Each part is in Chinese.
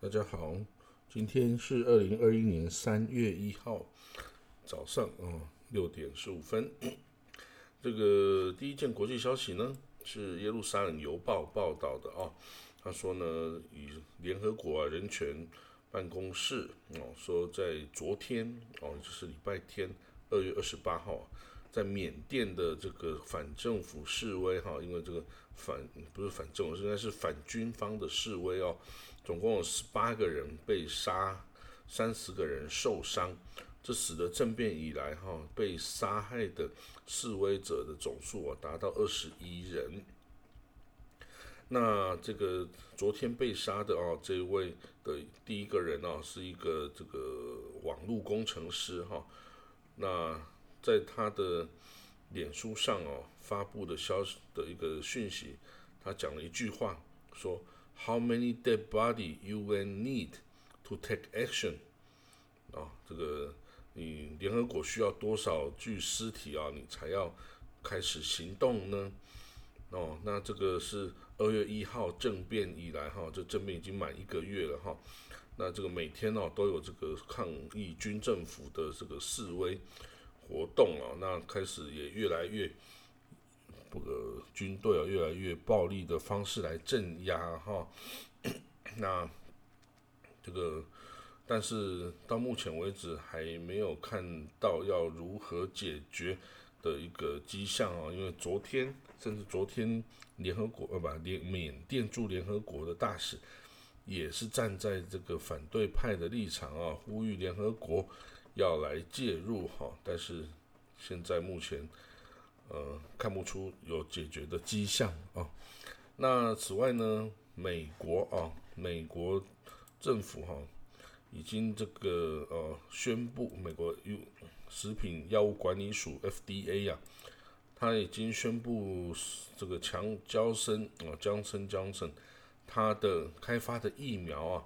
大家好，今天是二零二一年三月一号早上啊六点十五分。这个第一件国际消息呢，是耶路撒冷邮报报道的啊。他说呢，以联合国啊人权办公室哦说，在昨天哦，就是礼拜天二月二十八号，在缅甸的这个反政府示威哈，因为这个反不是反政府，应该是反军方的示威哦。总共有十八个人被杀，三十个人受伤，这使得政变以来哈被杀害的示威者的总数啊达到二十一人。那这个昨天被杀的啊这位的第一个人哦是一个这个网络工程师哈，那在他的脸书上哦发布的消息的一个讯息，他讲了一句话说。How many dead body you will need to take action？啊，这个你联合国需要多少具尸体啊？你才要开始行动呢？哦，那这个是二月一号政变以来哈，这政变已经满一个月了哈。那这个每天哦都有这个抗议军政府的这个示威活动啊，那开始也越来越。这个军队啊，越来越暴力的方式来镇压哈。那这个，但是到目前为止还没有看到要如何解决的一个迹象啊。因为昨天，甚至昨天，联合国呃不，联缅甸驻联合国的大使也是站在这个反对派的立场啊，呼吁联合国要来介入哈。但是现在目前。呃，看不出有解决的迹象啊。那此外呢，美国啊，美国政府哈，已经这个呃宣布，美国有食品药物管理署 FDA 呀，他已经宣布这个强胶生啊，江生江生，他的开发的疫苗啊，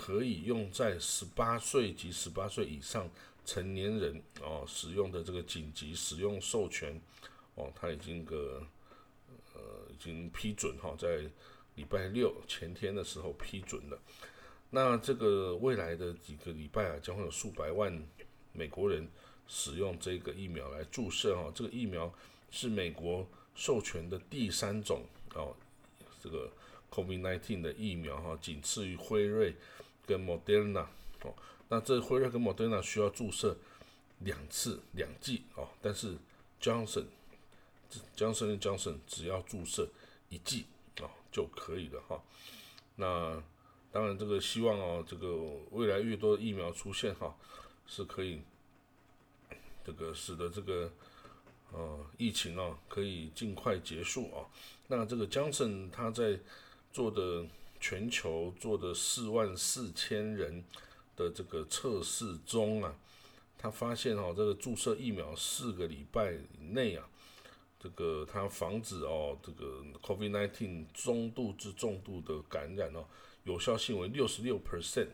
可以用在十八岁及十八岁以上成年人哦使用的这个紧急使用授权。哦，他已经个呃，已经批准哈，在礼拜六前天的时候批准了。那这个未来的几个礼拜啊，将会有数百万美国人使用这个疫苗来注射哈。这个疫苗是美国授权的第三种哦，这个 COVID-19 的疫苗哈，仅次于辉瑞跟 Moderna 哦。那这辉瑞跟 Moderna 需要注射两次两剂哦，但是 Johnson，Johnson Johnson 只要注射一剂啊就可以了哈。那当然，这个希望哦，这个未来越多疫苗出现哈，是可以这个使得这个呃疫情啊可以尽快结束啊。那这个江森他在做的全球做的四万四千人的这个测试中啊，他发现哦，这个注射疫苗四个礼拜以内啊。这个它防止哦，这个 COVID-19 中度至重度的感染哦，有效性为六十六 percent。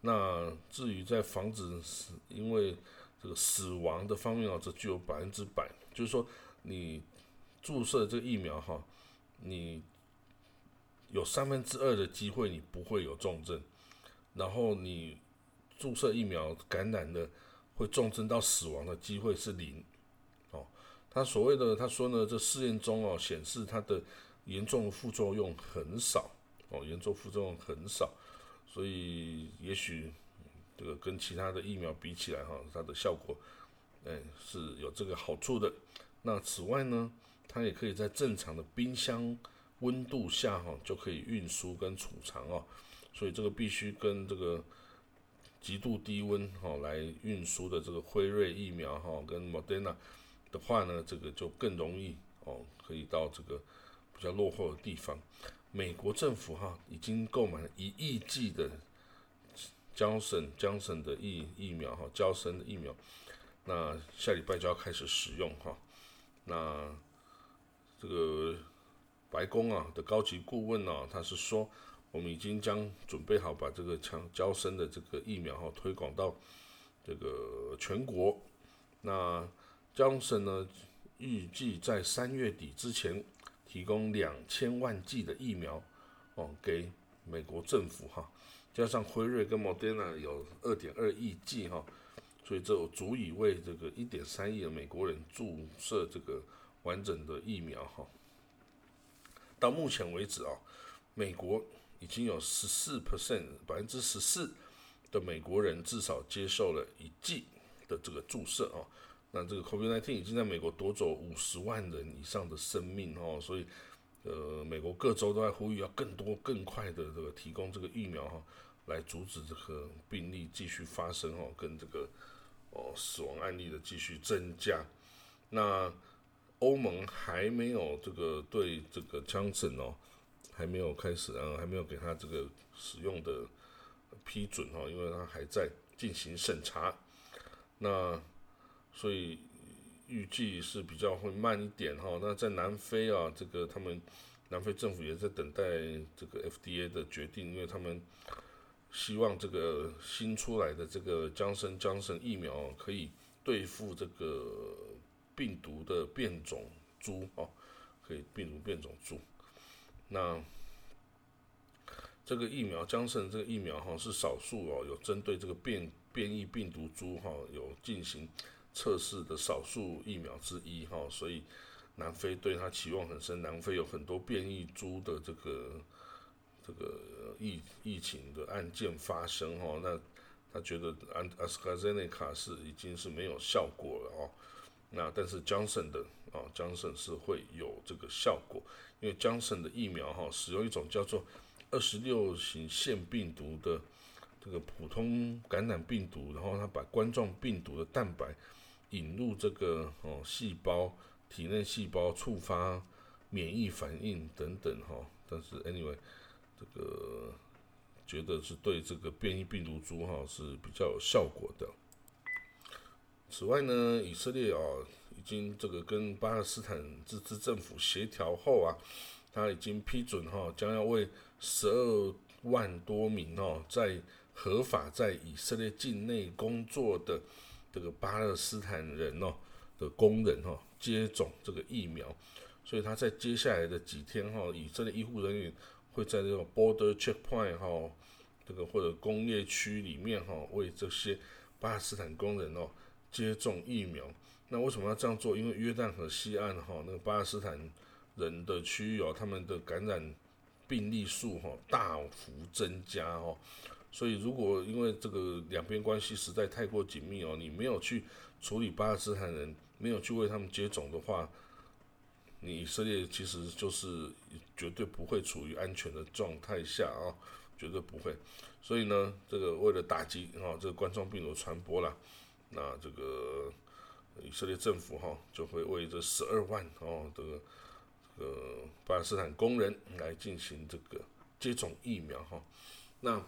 那至于在防止死，因为这个死亡的方面哦，则具有百分之百。就是说，你注射这个疫苗哈，你有三分之二的机会你不会有重症，然后你注射疫苗感染的会重症到死亡的机会是零。哦他所谓的他说呢，这试验中哦显示它的严重副作用很少哦，严重副作用很少，所以也许这个跟其他的疫苗比起来哈，它的效果哎是有这个好处的。那此外呢，它也可以在正常的冰箱温度下哈就可以运输跟储藏哦，所以这个必须跟这个极度低温哈来运输的这个辉瑞疫苗哈跟 Modena。的话呢，这个就更容易哦，可以到这个比较落后的地方。美国政府哈已经购买了一亿剂的江省江省的疫疫苗哈，交生的疫苗，那下礼拜就要开始使用哈。那这个白宫啊的高级顾问呢，他是说，我们已经将准备好把这个强交生的这个疫苗哈推广到这个全国。那江省呢，预计在三月底之前提供两千万剂的疫苗哦，给美国政府哈，加上辉瑞跟 Moderna 有二点二亿剂哈，所以这足以为这个一点三亿的美国人注射这个完整的疫苗哈。到目前为止啊，美国已经有十四 percent 百分之十四的美国人至少接受了一剂的这个注射啊。那这个 COVID-19 已经在美国夺走五十万人以上的生命哦，所以呃，美国各州都在呼吁要更多、更快的这个提供这个疫苗哈，来阻止这个病例继续发生哦，跟这个哦死亡案例的继续增加。那欧盟还没有这个对这个枪省哦，还没有开始，啊，还没有给他这个使用的批准哈，因为他还在进行审查。那所以预计是比较会慢一点哈。那在南非啊，这个他们南非政府也在等待这个 FDA 的决定，因为他们希望这个新出来的这个江森江森疫苗可以对付这个。病毒的变种株哦，可以病毒变种株。那这个疫苗，江胜这个疫苗哈是少数哦，有针对这个变变异病毒株哈有进行测试的少数疫苗之一哈，所以南非对他期望很深。南非有很多变异株的这个这个疫疫情的案件发生哈，那他觉得安阿斯卡泽内卡是已经是没有效果了哦。那但是江省的啊，江省是会有这个效果，因为江省的疫苗哈，使用一种叫做二十六型腺病毒的这个普通感染病毒，然后它把冠状病毒的蛋白引入这个哦细胞体内细胞，触发免疫反应等等哈。但是 anyway，这个觉得是对这个变异病毒株哈是比较有效果的。此外呢，以色列啊，已经这个跟巴勒斯坦自治政府协调后啊，他已经批准哈，将要为十二万多名哦，在合法在以色列境内工作的这个巴勒斯坦人哦的工人哈，接种这个疫苗。所以他在接下来的几天哈，以色列医护人员会在这个 border checkpoint 哈，这个或者工业区里面哈，为这些巴勒斯坦工人哦。接种疫苗，那为什么要这样做？因为约旦河西岸哈，那个巴勒斯坦人的区域哦，他们的感染病例数哈大幅增加哦，所以如果因为这个两边关系实在太过紧密哦，你没有去处理巴勒斯坦人，没有去为他们接种的话，你以色列其实就是绝对不会处于安全的状态下啊，绝对不会。所以呢，这个为了打击啊这个冠状病毒传播啦。那这个以色列政府哈就会为这十二万哦的这个巴勒斯坦工人来进行这个接种疫苗哈。那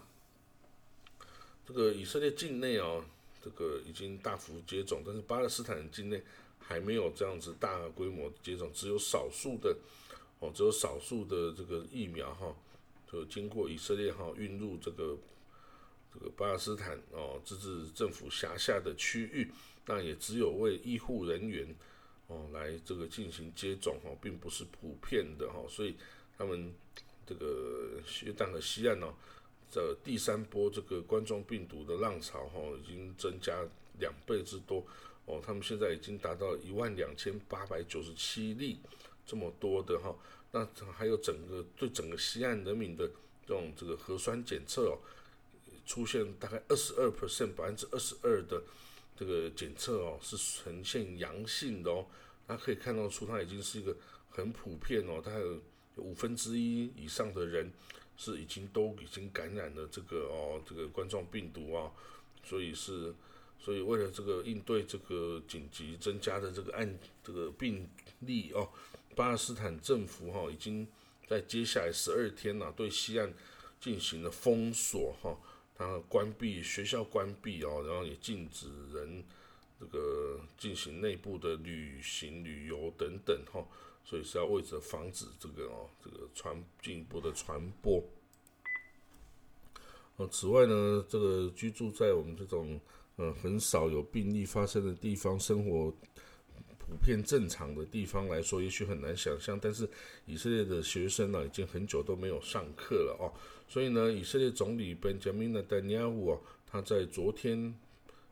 这个以色列境内哦，这个已经大幅接种，但是巴勒斯坦境内还没有这样子大规模接种，只有少数的哦，只有少数的这个疫苗哈，就经过以色列哈运入这个。这个巴勒斯坦哦，自治政府辖下的区域，那也只有为医护人员哦来这个进行接种哦，并不是普遍的哈，所以他们这个约旦和西岸呢，这第三波这个冠状病毒的浪潮哈，已经增加两倍之多哦，他们现在已经达到一万两千八百九十七例这么多的哈，那还有整个对整个西岸人民的这种这个核酸检测哦。出现大概二十二 percent 百分之二十二的这个检测哦，是呈现阳性的哦，那可以看到出它已经是一个很普遍哦，它有五分之一以上的人是已经都已经感染了这个哦这个冠状病毒啊，所以是所以为了这个应对这个紧急增加的这个案这个病例哦，巴勒斯坦政府哈已经在接下来十二天呐对西岸进行了封锁哈。它关闭学校，关闭哦，然后也禁止人这个进行内部的旅行、旅游等等哈，所以是要为着防止这个哦，这个传进一步的传播。哦，此外呢，这个居住在我们这种嗯很少有病例发生的地方，生活普遍正常的地方来说，也许很难想象。但是以色列的学生呢，已经很久都没有上课了哦。所以呢，以色列总理 Benjamin Netanyahu 哦，他在昨天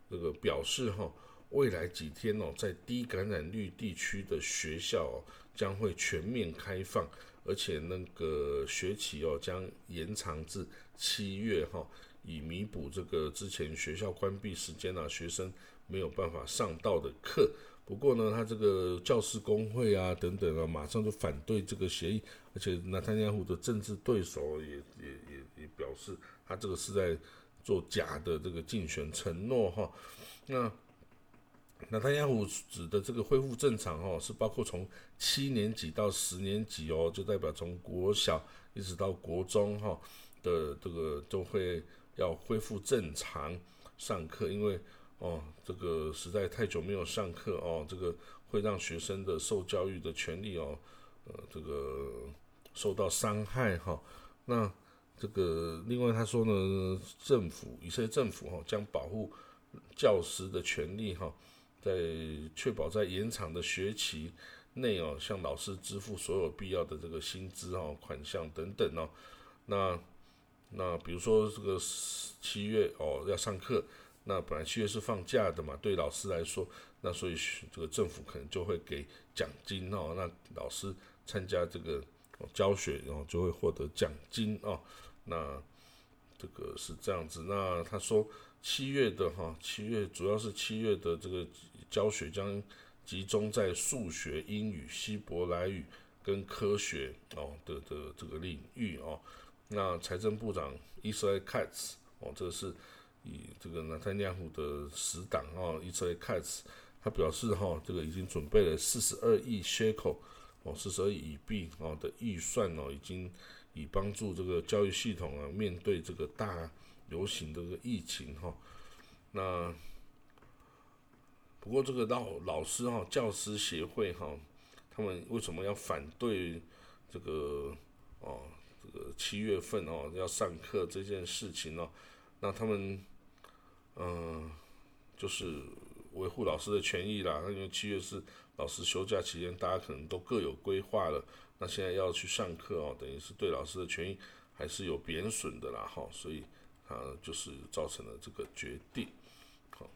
这个表示哈，未来几天哦，在低感染率地区的学校将会全面开放，而且那个学期哦将延长至七月哈，以弥补这个之前学校关闭时间啊，学生没有办法上到的课。不过呢，他这个教师工会啊等等啊，马上就反对这个协议，而且纳坦雅胡的政治对手也也也也表示，他这个是在做假的这个竞选承诺哈。那纳坦雅胡指的这个恢复正常哦，是包括从七年级到十年级哦，就代表从国小一直到国中哈的这个都会要恢复正常上课，因为。哦，这个实在太久没有上课哦，这个会让学生的受教育的权利哦，呃，这个受到伤害哈。那这个另外他说呢，政府以色列政府哈将保护教师的权利哈，在确保在延长的学期内哦，向老师支付所有必要的这个薪资哦、款项等等哦。那那比如说这个七月哦要上课。那本来七月是放假的嘛，对老师来说，那所以这个政府可能就会给奖金哦。那老师参加这个教学，然后就会获得奖金哦。那这个是这样子。那他说七月的哈，七月主要是七月的这个教学将集中在数学、英语、希伯来语跟科学哦的的这个领域哦。那财政部长伊斯兰凯茨哦，这个是。以这个纳坦亚胡的死党啊，以色列开始，他表示哈，这个已经准备了四十二亿 s h e k e 哦，四十二亿币哦的预算哦，已经以帮助这个教育系统啊，面对这个大流行的这个疫情哈。那不过这个老老师哈，教师协会哈，他们为什么要反对这个哦，这个七月份哦要上课这件事情呢？那他们。嗯，就是维护老师的权益啦。那因为七月是老师休假期间，大家可能都各有规划了。那现在要去上课哦，等于是对老师的权益还是有贬损的啦，哈。所以他就是造成了这个决定。好，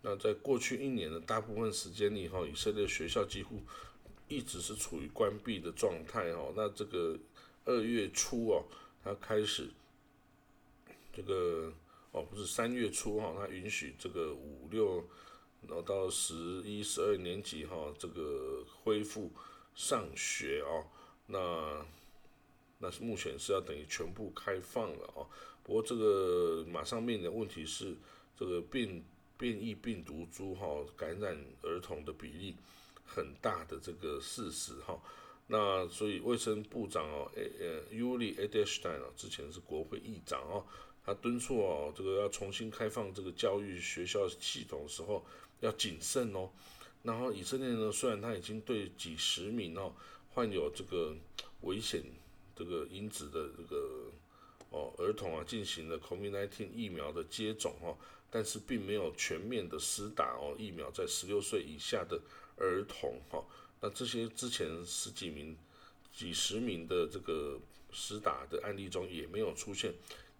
那在过去一年的大部分时间里，哈，以色列学校几乎一直是处于关闭的状态，哦。那这个二月初哦，他开始。这个哦，不是三月初哈，他允许这个五六，然后到十一、十二年级哈，这个恢复上学哦。那那是目前是要等于全部开放了哦。不过这个马上面临的问题是，这个变变异病毒株哈感染儿童的比例很大的这个事实哈。那所以卫生部长哦，呃呃，Uli Edelstein 哦，之前是国会议长哦。他敦促哦，这个要重新开放这个教育学校系统的时候要谨慎哦。然后以色列呢，虽然他已经对几十名哦患有这个危险这个因子的这个哦儿童啊进行了 COVID-19 疫苗的接种哦，但是并没有全面的施打哦疫苗在十六岁以下的儿童哈。那这些之前十几名、几十名的这个施打的案例中也没有出现。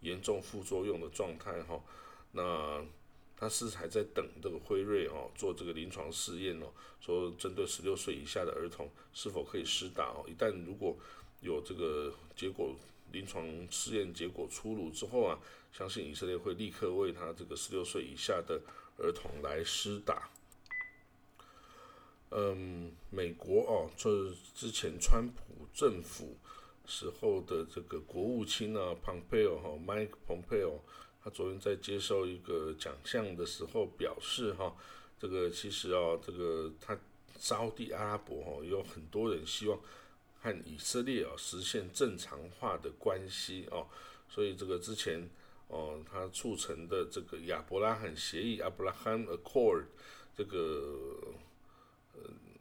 严重副作用的状态哈，那他是还在等这个辉瑞哦做这个临床试验哦，说针对十六岁以下的儿童是否可以施打哦，一旦如果有这个结果临床试验结果出炉之后啊，相信以色列会立刻为他这个十六岁以下的儿童来施打。嗯，美国哦，这之前川普政府。时候的这个国务卿啊，Pompeo 哈，Mike Pompeo，他昨天在接受一个奖项的时候表示哈，这个其实啊，这个他沙地阿拉伯哈有很多人希望和以色列啊实现正常化的关系哦，所以这个之前哦，他促成的这个亚伯拉罕协议 （Abraham Accord） 这个呃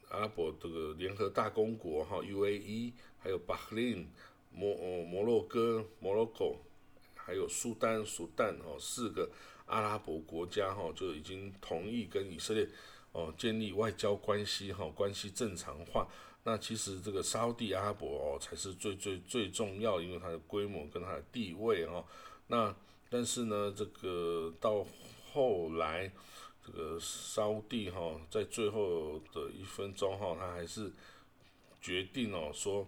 阿拉伯这个联合大公国哈 （UAE）。还有巴克林、摩哦摩洛哥、摩洛哥，还有苏丹、苏丹哦，四个阿拉伯国家哈就已经同意跟以色列哦建立外交关系哈，关系正常化。那其实这个沙地阿拉伯哦才是最最最重要，因为它的规模跟它的地位哦。那但是呢，这个到后来，这个沙地哈在最后的一分钟哈，他还是决定哦说，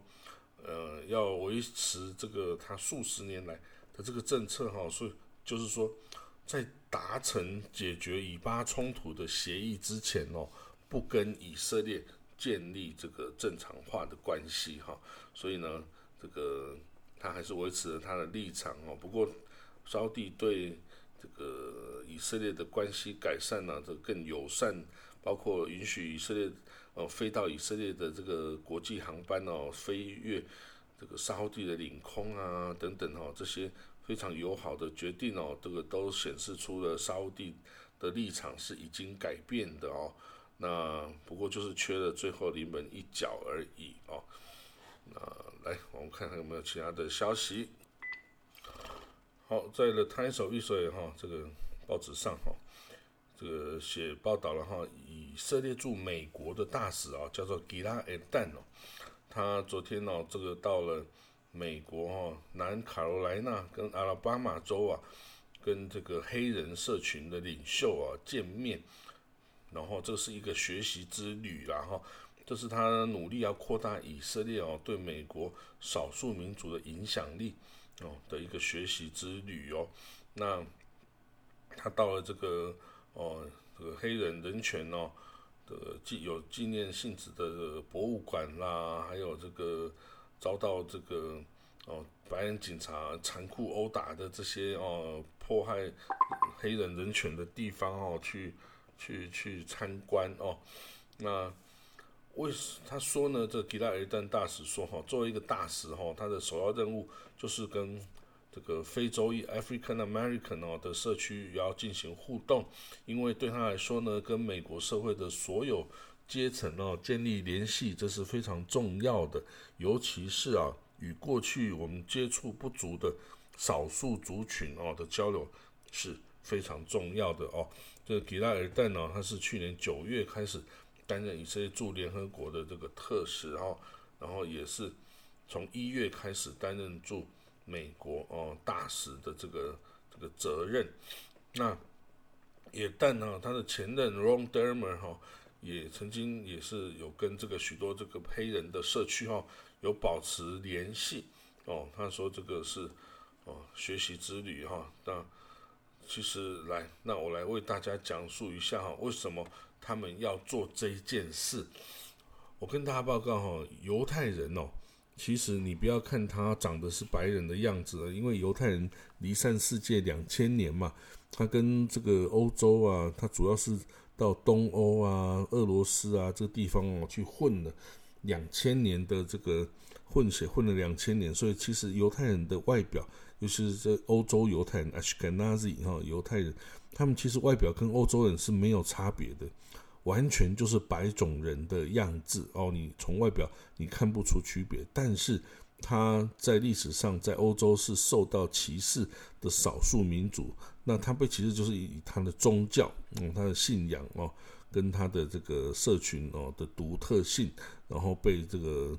呃，要维持这个他数十年来的这个政策哈，所以就是说，在达成解决以巴冲突的协议之前哦，不跟以色列。建立这个正常化的关系哈，所以呢，这个他还是维持了他的立场哦。不过，沙地对这个以色列的关系改善呢，这更友善，包括允许以色列呃飞到以色列的这个国际航班哦，飞越这个沙地的领空啊等等哦，这些非常友好的决定哦，这个都显示出了沙地的立场是已经改变的哦。那不过就是缺了最后临门一脚而已哦。那来，我们看看有没有其他的消息。好，在《The Times of Israel》哈这个报纸上哈，这个写报道了哈，以色列驻美国的大使啊，叫做吉拉埃旦哦，他昨天哦，这个到了美国哈南卡罗来纳跟阿拉巴马州啊，跟这个黑人社群的领袖啊见面。然后这是一个学习之旅啦，哈，这是他努力要扩大以色列哦对美国少数民族的影响力哦的一个学习之旅哦。那他到了这个哦这个黑人人权哦的纪有纪念性质的博物馆啦，还有这个遭到这个哦白人警察残酷殴打的这些哦迫害黑人人权的地方哦去。去去参观哦，那为什他说呢？这吉拉尔丹大使说哈，作为一个大使哈，他的首要任务就是跟这个非洲裔 African American 哦的社区要进行互动，因为对他来说呢，跟美国社会的所有阶层哦建立联系，这是非常重要的，尤其是啊，与过去我们接触不足的少数族群哦的交流是非常重要的哦。这个吉拉尔旦呢，他是去年九月开始担任以色列驻联合国的这个特使，然后，然后也是从一月开始担任驻美国哦大使的这个这个责任。那也但呢，他的前任 Ron Dermer 哈，也曾经也是有跟这个许多这个黑人的社区哈有保持联系哦。他说这个是哦学习之旅哈，那。其实来，那我来为大家讲述一下哈，为什么他们要做这一件事。我跟大家报告哈，犹太人哦，其实你不要看他长得是白人的样子，因为犹太人离散世界两千年嘛，他跟这个欧洲啊，他主要是到东欧啊、俄罗斯啊这个地方哦去混了两千年的这个混血，混了两千年，所以其实犹太人的外表。尤其是这欧洲犹太人 Ashkenazi 哈犹太人，他们其实外表跟欧洲人是没有差别的，完全就是白种人的样子哦。你从外表你看不出区别，但是他在历史上在欧洲是受到歧视的少数民族。那他被歧视就是以他的宗教，嗯，他的信仰哦，跟他的这个社群哦的独特性，然后被这个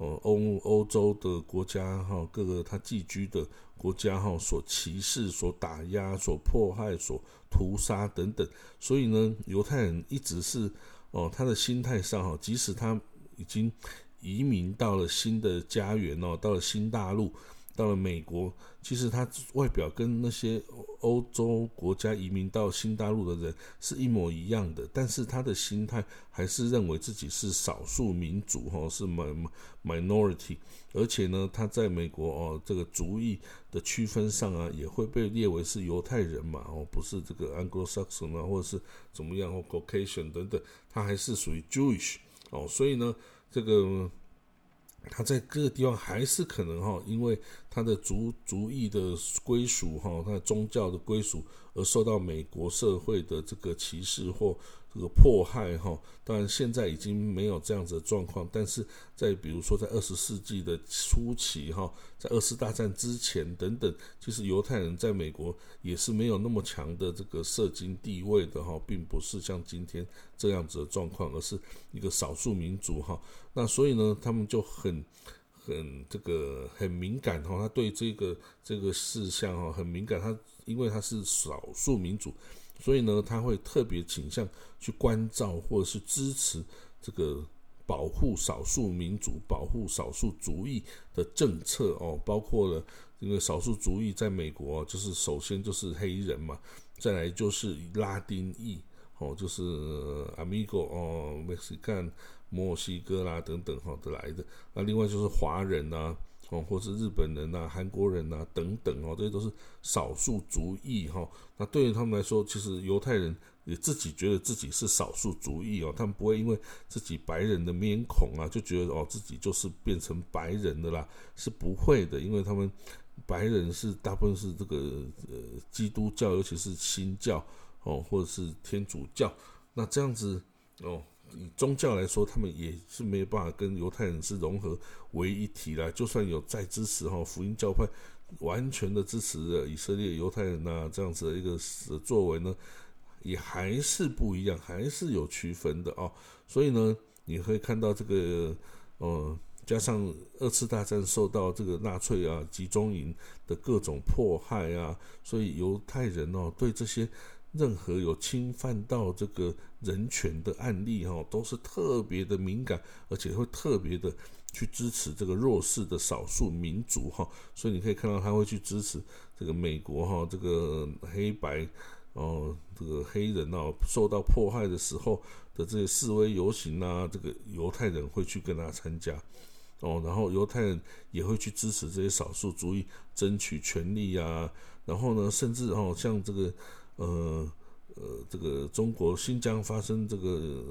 哦欧欧洲的国家哈各个他寄居的。国家哈所歧视、所打压、所迫害、所屠杀等等，所以呢，犹太人一直是哦，他的心态上哈，即使他已经移民到了新的家园哦，到了新大陆。到了美国，其实他外表跟那些欧洲国家移民到新大陆的人是一模一样的，但是他的心态还是认为自己是少数民族，哈，是 min minority，而且呢，他在美国哦，这个族裔的区分上啊，也会被列为是犹太人嘛，哦，不是这个 Anglo-Saxon 啊，或者是怎么样，或 Caucasian 等等，他还是属于 Jewish，哦，所以呢，这个。他在各个地方还是可能哈，因为他的族族裔的归属哈，他的宗教的归属而受到美国社会的这个歧视或这个迫害哈，当然现在已经没有这样子的状况，但是在比如说在二十世纪的初期哈，在二次大战之前等等，其实犹太人在美国也是没有那么强的这个社经地位的哈，并不是像今天这样子的状况，而是一个少数民族哈。那所以呢，他们就很很这个很敏感哈，他对这个这个事项哈很敏感，他因为他是少数民族。所以呢，他会特别倾向去关照或者是支持这个保护少数民族、保护少数族裔的政策哦，包括了因为少数族裔在美国就是首先就是黑人嘛，再来就是拉丁裔哦，就是 Amigo 哦，Mexican 墨西哥啦等等哈的来的，那另外就是华人呐。哦，或是日本人呐、韩国人呐等等哦，这些都是少数族裔哈。那对于他们来说，其实犹太人也自己觉得自己是少数族裔哦，他们不会因为自己白人的面孔啊，就觉得哦自己就是变成白人的啦，是不会的，因为他们白人是大部分是这个呃基督教，尤其是新教哦，或者是天主教，那这样子哦。以宗教来说，他们也是没有办法跟犹太人是融合为一体啦。就算有再支持哈福音教派，完全的支持以色列犹太人呐这样子的一个作为呢，也还是不一样，还是有区分的哦。所以呢，你会看到这个，呃，加上二次大战受到这个纳粹啊集中营的各种迫害啊，所以犹太人哦对这些。任何有侵犯到这个人权的案例，哈，都是特别的敏感，而且会特别的去支持这个弱势的少数民族，哈。所以你可以看到他会去支持这个美国，哈，这个黑白，哦，这个黑人哦受到迫害的时候的这些示威游行啊，这个犹太人会去跟他参加，哦，然后犹太人也会去支持这些少数族裔争取权利啊，然后呢，甚至哦像这个。呃呃，这个中国新疆发生这个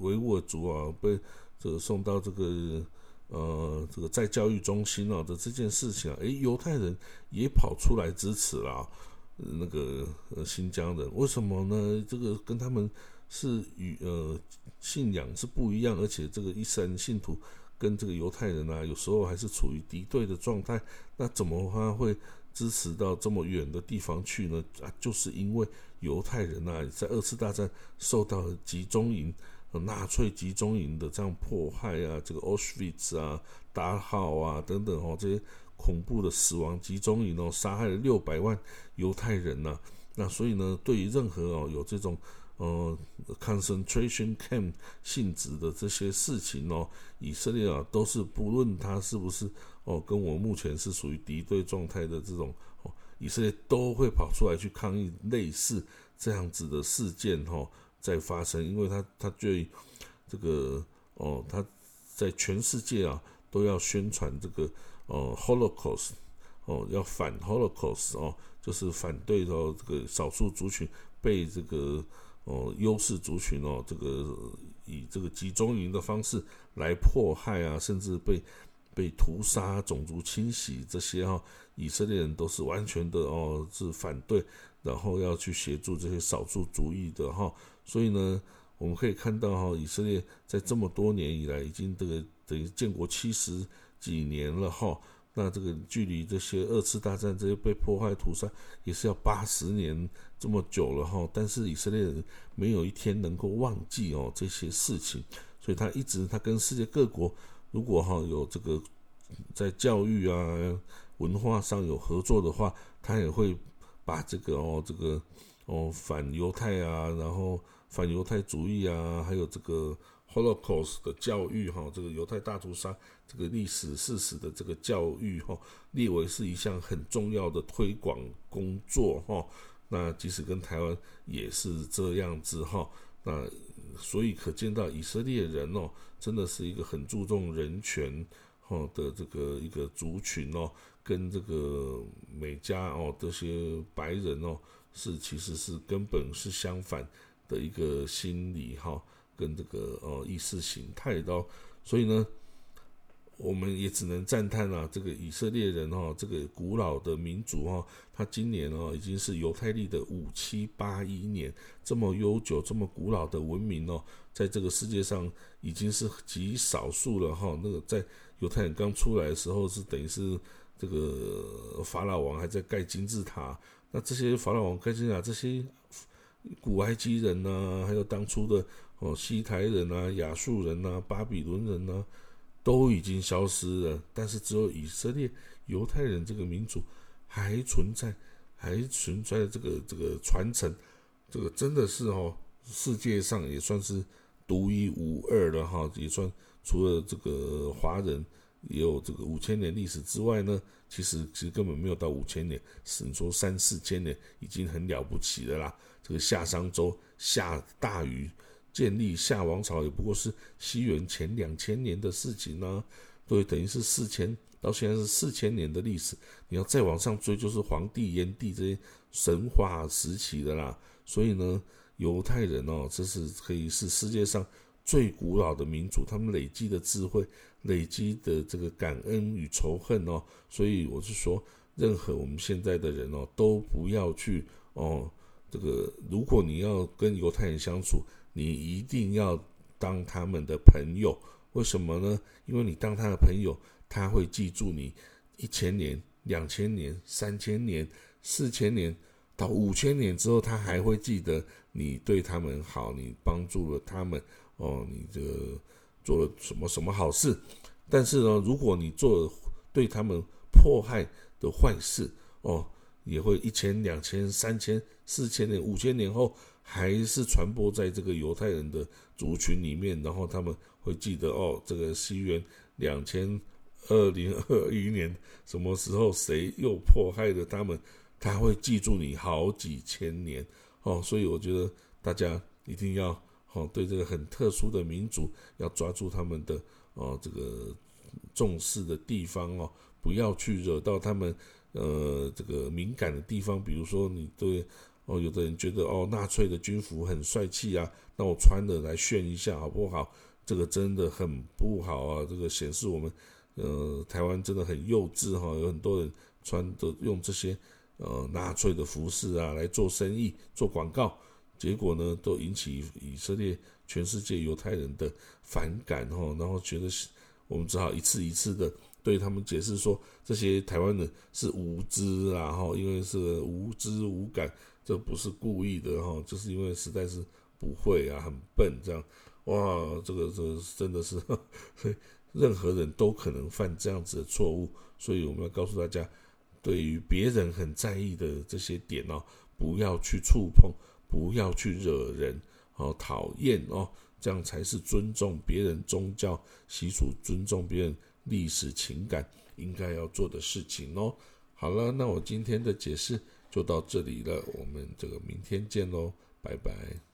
维吾尔族啊被这个送到这个呃这个在教育中心啊的这件事情啊，诶，犹太人也跑出来支持了那个呃新疆人，为什么呢？这个跟他们是与呃信仰是不一样，而且这个伊斯兰信徒跟这个犹太人啊，有时候还是处于敌对的状态，那怎么他会？支持到这么远的地方去呢？啊，就是因为犹太人啊，在二次大战受到集中营、纳粹集中营的这样迫害啊，这个 Auschwitz 啊、达号啊等等哦，这些恐怖的死亡集中营哦，杀害了六百万犹太人呐。那所以呢，对于任何哦有这种呃 concentration camp 性质的这些事情哦，以色列啊都是不论他是不是。哦，跟我目前是属于敌对状态的这种哦，以色列都会跑出来去抗议类似这样子的事件哦，在发生，因为他他对这个哦，他在全世界啊都要宣传这个哦，Holocaust 哦，要反 Holocaust 哦，就是反对到这个少数族群被这个哦优势族群哦，这个以这个集中营的方式来迫害啊，甚至被。被屠杀、种族清洗这些哈，以色列人都是完全的哦，是反对，然后要去协助这些少数族裔的哈。所以呢，我们可以看到哈，以色列在这么多年以来，已经这个等于建国七十几年了哈。那这个距离这些二次大战这些被破坏屠杀，也是要八十年这么久了哈。但是以色列人没有一天能够忘记哦这些事情，所以他一直他跟世界各国。如果哈有这个在教育啊文化上有合作的话，他也会把这个哦这个哦反犹太啊，然后反犹太主义啊，还有这个 Holocaust 的教育哈，这个犹太大屠杀这个历史事实的这个教育哈，列为是一项很重要的推广工作哈。那即使跟台湾也是这样子哈，那所以可见到以色列人哦。真的是一个很注重人权哦的这个一个族群哦，跟这个美加哦这些白人哦是其实是根本是相反的一个心理哈，跟这个哦意识形态的，所以呢，我们也只能赞叹啊，这个以色列人哈，这个古老的民族哈，他今年哦已经是犹太历的五七八一年，这么悠久、这么古老的文明哦，在这个世界上已经是极少数了哈。那个在犹太人刚出来的时候，是等于是这个法老王还在盖金字塔，那这些法老王盖金字塔，这些古埃及人呐，还有当初的哦西台人啊、亚述人呐、巴比伦人呐。都已经消失了，但是只有以色列犹太人这个民族还存在，还存在这个这个传承，这个真的是哦，世界上也算是独一无二的哈，也算除了这个华人也有这个五千年历史之外呢，其实其实根本没有到五千年，只能说三四千年已经很了不起的啦。这个夏商周下大雨。建立夏王朝也不过是西元前两千年的事情呢，对，等于是四千到现在是四千年的历史。你要再往上追，就是黄帝、炎帝这些神话时期的啦。所以呢，犹太人哦，这是可以是世界上最古老的民族，他们累积的智慧、累积的这个感恩与仇恨哦。所以我是说，任何我们现在的人哦，都不要去哦，这个如果你要跟犹太人相处。你一定要当他们的朋友，为什么呢？因为你当他的朋友，他会记住你一千年、两千年、三千年、四千年到五千年之后，他还会记得你对他们好，你帮助了他们哦，你这做了什么什么好事。但是呢，如果你做对他们迫害的坏事哦，也会一千、两千、三千、四千年、五千年后。还是传播在这个犹太人的族群里面，然后他们会记得哦，这个西元两千二零二一年什么时候谁又迫害了他们，他会记住你好几千年哦。所以我觉得大家一定要哦，对这个很特殊的民族要抓住他们的哦这个重视的地方哦，不要去惹到他们呃这个敏感的地方，比如说你对。哦，有的人觉得哦，纳粹的军服很帅气啊，那我穿的来炫一下好不好？这个真的很不好啊，这个显示我们呃台湾真的很幼稚哈，有很多人穿的用这些呃纳粹的服饰啊来做生意、做广告，结果呢都引起以色列全世界犹太人的反感哈，然后觉得我们只好一次一次的对他们解释说，这些台湾人是无知啊哈，因为是无知无感。这不是故意的哈，就是因为实在是不会啊，很笨这样，哇，这个这真的是，任何人都可能犯这样子的错误，所以我们要告诉大家，对于别人很在意的这些点哦，不要去触碰，不要去惹人哦，讨厌哦，这样才是尊重别人宗教习俗、尊重别人历史情感应该要做的事情哦。好了，那我今天的解释。就到这里了，我们这个明天见喽，拜拜。